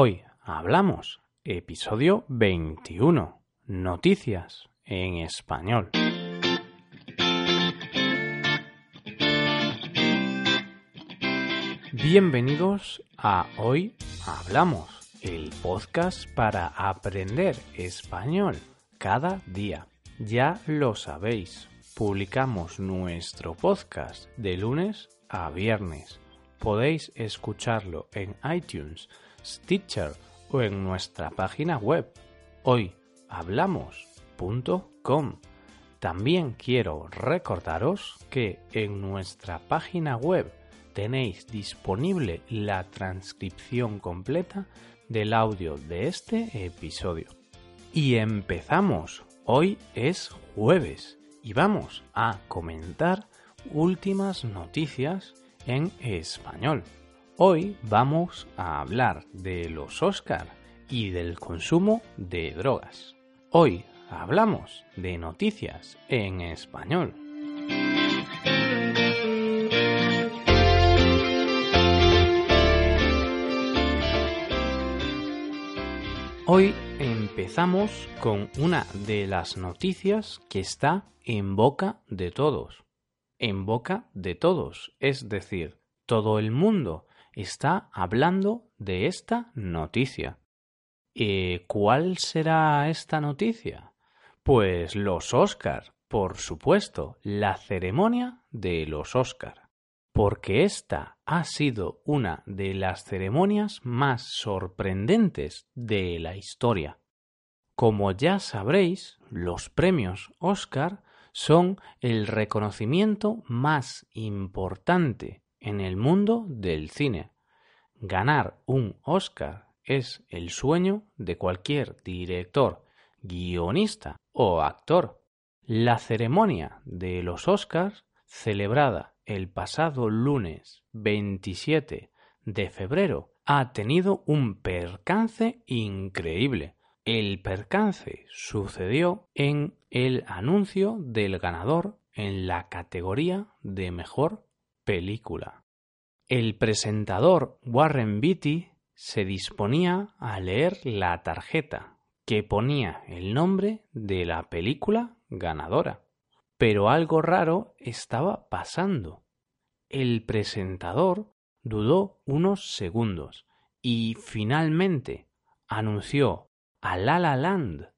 Hoy hablamos, episodio 21, noticias en español. Bienvenidos a Hoy Hablamos, el podcast para aprender español cada día. Ya lo sabéis, publicamos nuestro podcast de lunes a viernes. Podéis escucharlo en iTunes, Stitcher o en nuestra página web hoyhablamos.com. También quiero recordaros que en nuestra página web tenéis disponible la transcripción completa del audio de este episodio. Y empezamos. Hoy es jueves y vamos a comentar últimas noticias en español. Hoy vamos a hablar de los Oscar y del consumo de drogas. Hoy hablamos de noticias en español. Hoy empezamos con una de las noticias que está en boca de todos. En boca de todos, es decir, todo el mundo está hablando de esta noticia. ¿Y cuál será esta noticia? Pues los Oscar, por supuesto, la ceremonia de los Oscar porque esta ha sido una de las ceremonias más sorprendentes de la historia. Como ya sabréis, los premios Oscar son el reconocimiento más importante en el mundo del cine. Ganar un Oscar es el sueño de cualquier director, guionista o actor. La ceremonia de los Oscars, celebrada el pasado lunes 27 de febrero ha tenido un percance increíble. El percance sucedió en el anuncio del ganador en la categoría de mejor película. El presentador Warren Beatty se disponía a leer la tarjeta que ponía el nombre de la película ganadora. Pero algo raro estaba pasando. El presentador dudó unos segundos y finalmente anunció a La La Land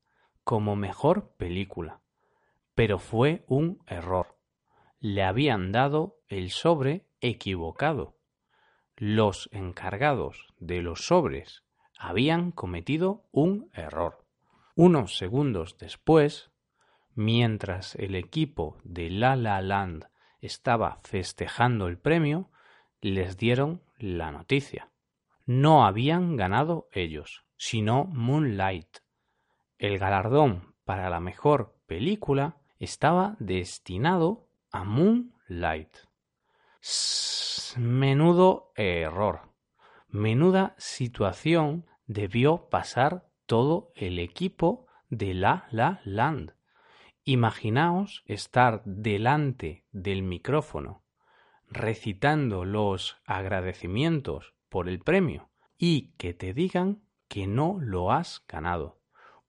como mejor película. Pero fue un error. Le habían dado el sobre equivocado. Los encargados de los sobres habían cometido un error. Unos segundos después, Mientras el equipo de La La Land estaba festejando el premio, les dieron la noticia. No habían ganado ellos, sino Moonlight. El galardón para la mejor película estaba destinado a Moonlight. Menudo error. Menuda situación debió pasar todo el equipo de La La Land. Imaginaos estar delante del micrófono recitando los agradecimientos por el premio y que te digan que no lo has ganado.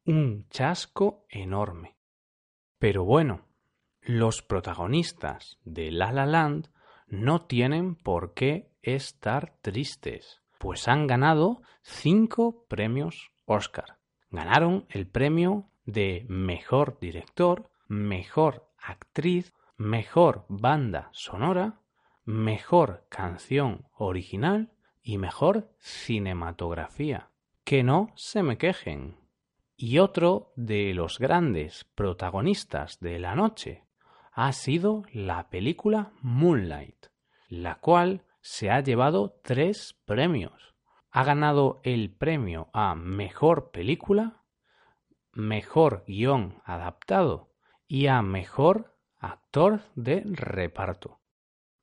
Un chasco enorme. Pero bueno, los protagonistas de La La Land no tienen por qué estar tristes, pues han ganado cinco premios Oscar. Ganaron el premio de Mejor Director, Mejor Actriz, Mejor Banda Sonora, Mejor Canción Original y Mejor Cinematografía. Que no se me quejen. Y otro de los grandes protagonistas de la noche ha sido la película Moonlight, la cual se ha llevado tres premios. Ha ganado el premio a Mejor Película, mejor guion adaptado y a mejor actor de reparto.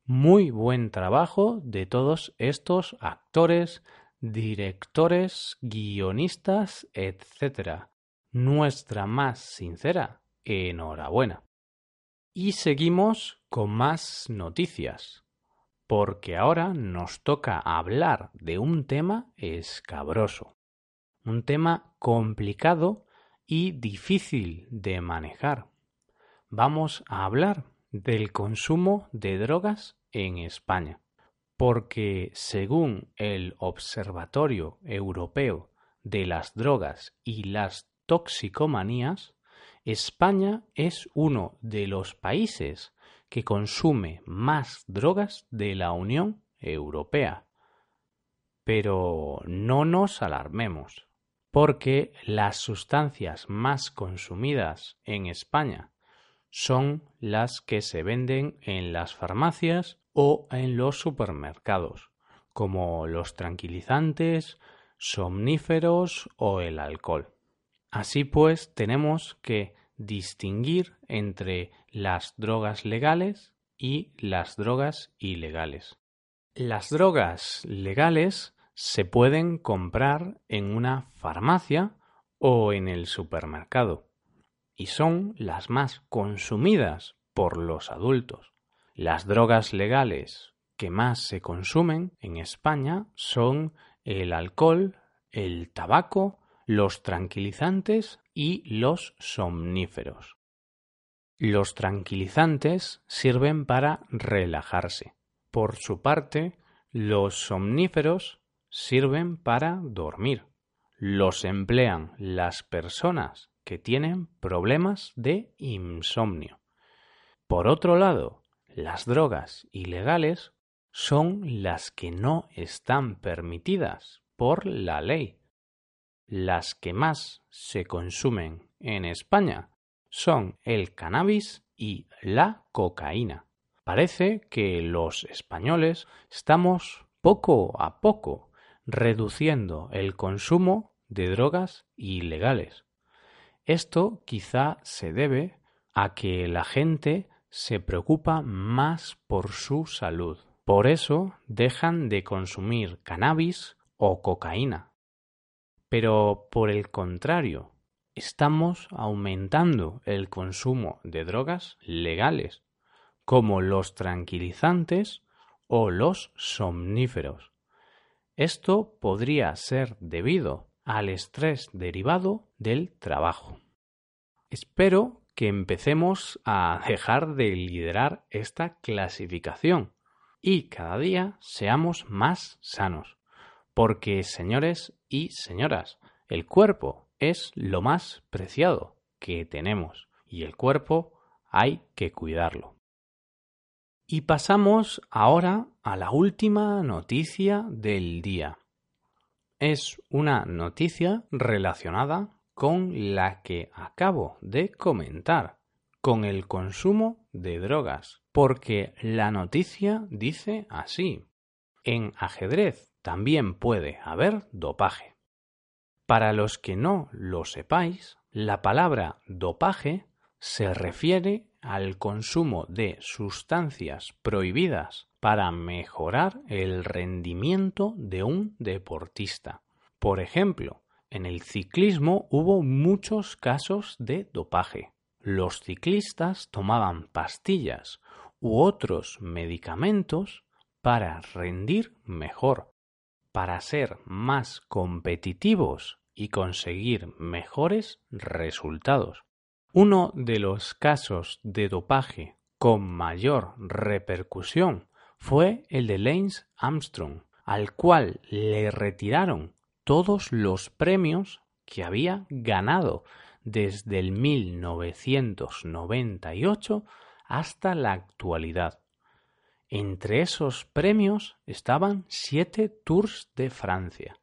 Muy buen trabajo de todos estos actores, directores, guionistas, etc. Nuestra más sincera enhorabuena. Y seguimos con más noticias, porque ahora nos toca hablar de un tema escabroso. un tema complicado y difícil de manejar. Vamos a hablar del consumo de drogas en España, porque según el Observatorio Europeo de las Drogas y las Toxicomanías, España es uno de los países que consume más drogas de la Unión Europea. Pero no nos alarmemos, porque las sustancias más consumidas en España son las que se venden en las farmacias o en los supermercados, como los tranquilizantes, somníferos o el alcohol. Así pues, tenemos que distinguir entre las drogas legales y las drogas ilegales. Las drogas legales se pueden comprar en una farmacia o en el supermercado y son las más consumidas por los adultos. Las drogas legales que más se consumen en España son el alcohol, el tabaco, los tranquilizantes y los somníferos. Los tranquilizantes sirven para relajarse. Por su parte, los somníferos sirven para dormir. Los emplean las personas que tienen problemas de insomnio. Por otro lado, las drogas ilegales son las que no están permitidas por la ley. Las que más se consumen en España son el cannabis y la cocaína. Parece que los españoles estamos poco a poco reduciendo el consumo de drogas ilegales. Esto quizá se debe a que la gente se preocupa más por su salud. Por eso dejan de consumir cannabis o cocaína. Pero por el contrario, estamos aumentando el consumo de drogas legales, como los tranquilizantes o los somníferos. Esto podría ser debido al estrés derivado del trabajo. Espero que empecemos a dejar de liderar esta clasificación y cada día seamos más sanos. Porque, señores y señoras, el cuerpo es lo más preciado que tenemos y el cuerpo hay que cuidarlo. Y pasamos ahora a la última noticia del día. Es una noticia relacionada con la que acabo de comentar, con el consumo de drogas, porque la noticia dice así. En ajedrez también puede haber dopaje. Para los que no lo sepáis, la palabra dopaje se refiere al consumo de sustancias prohibidas para mejorar el rendimiento de un deportista. Por ejemplo, en el ciclismo hubo muchos casos de dopaje. Los ciclistas tomaban pastillas u otros medicamentos para rendir mejor, para ser más competitivos y conseguir mejores resultados. Uno de los casos de dopaje con mayor repercusión fue el de Lance Armstrong, al cual le retiraron todos los premios que había ganado desde el 1998 hasta la actualidad. Entre esos premios estaban siete Tours de Francia.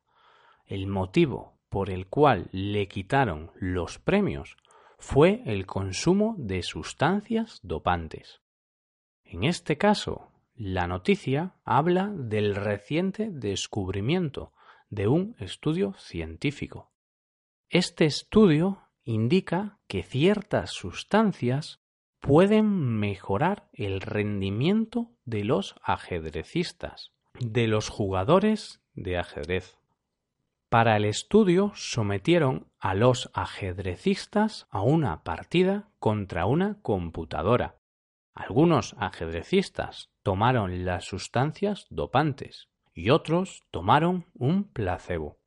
El motivo por el cual le quitaron los premios fue el consumo de sustancias dopantes. En este caso, la noticia habla del reciente descubrimiento de un estudio científico. Este estudio indica que ciertas sustancias pueden mejorar el rendimiento de los ajedrecistas, de los jugadores de ajedrez. Para el estudio sometieron a los ajedrecistas a una partida contra una computadora. Algunos ajedrecistas tomaron las sustancias dopantes y otros tomaron un placebo.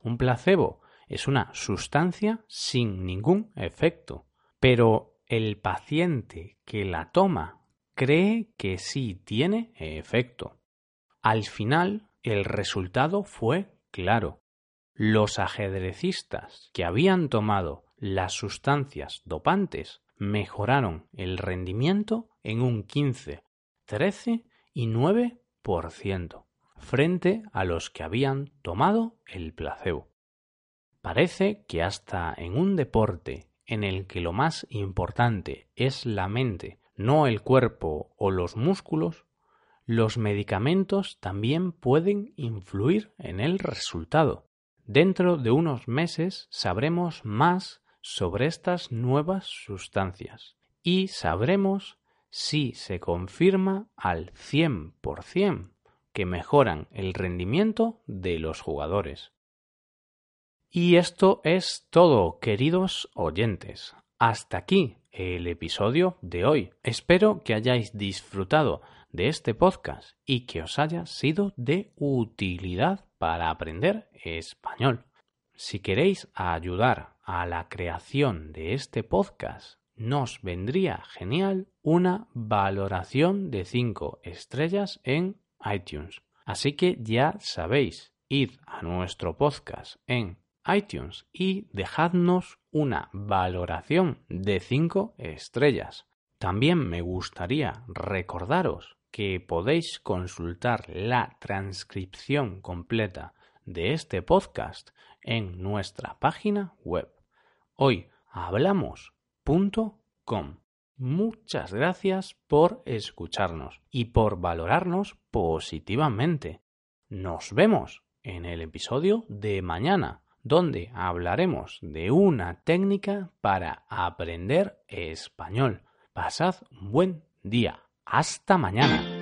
Un placebo es una sustancia sin ningún efecto. Pero el paciente que la toma cree que sí tiene efecto. Al final, el resultado fue claro. Los ajedrecistas que habían tomado las sustancias dopantes mejoraron el rendimiento en un 15, 13 y 9% frente a los que habían tomado el placebo. Parece que hasta en un deporte en el que lo más importante es la mente, no el cuerpo o los músculos, los medicamentos también pueden influir en el resultado. Dentro de unos meses sabremos más sobre estas nuevas sustancias y sabremos si se confirma al 100% que mejoran el rendimiento de los jugadores. Y esto es todo, queridos oyentes. Hasta aquí el episodio de hoy. Espero que hayáis disfrutado de este podcast y que os haya sido de utilidad para aprender español. Si queréis ayudar a la creación de este podcast, nos vendría genial una valoración de 5 estrellas en iTunes. Así que ya sabéis, id a nuestro podcast en iTunes y dejadnos una valoración de 5 estrellas. También me gustaría recordaros que podéis consultar la transcripción completa de este podcast en nuestra página web hoyhablamos.com. Muchas gracias por escucharnos y por valorarnos positivamente. Nos vemos en el episodio de mañana, donde hablaremos de una técnica para aprender español. Pasad un buen día. Hasta mañana.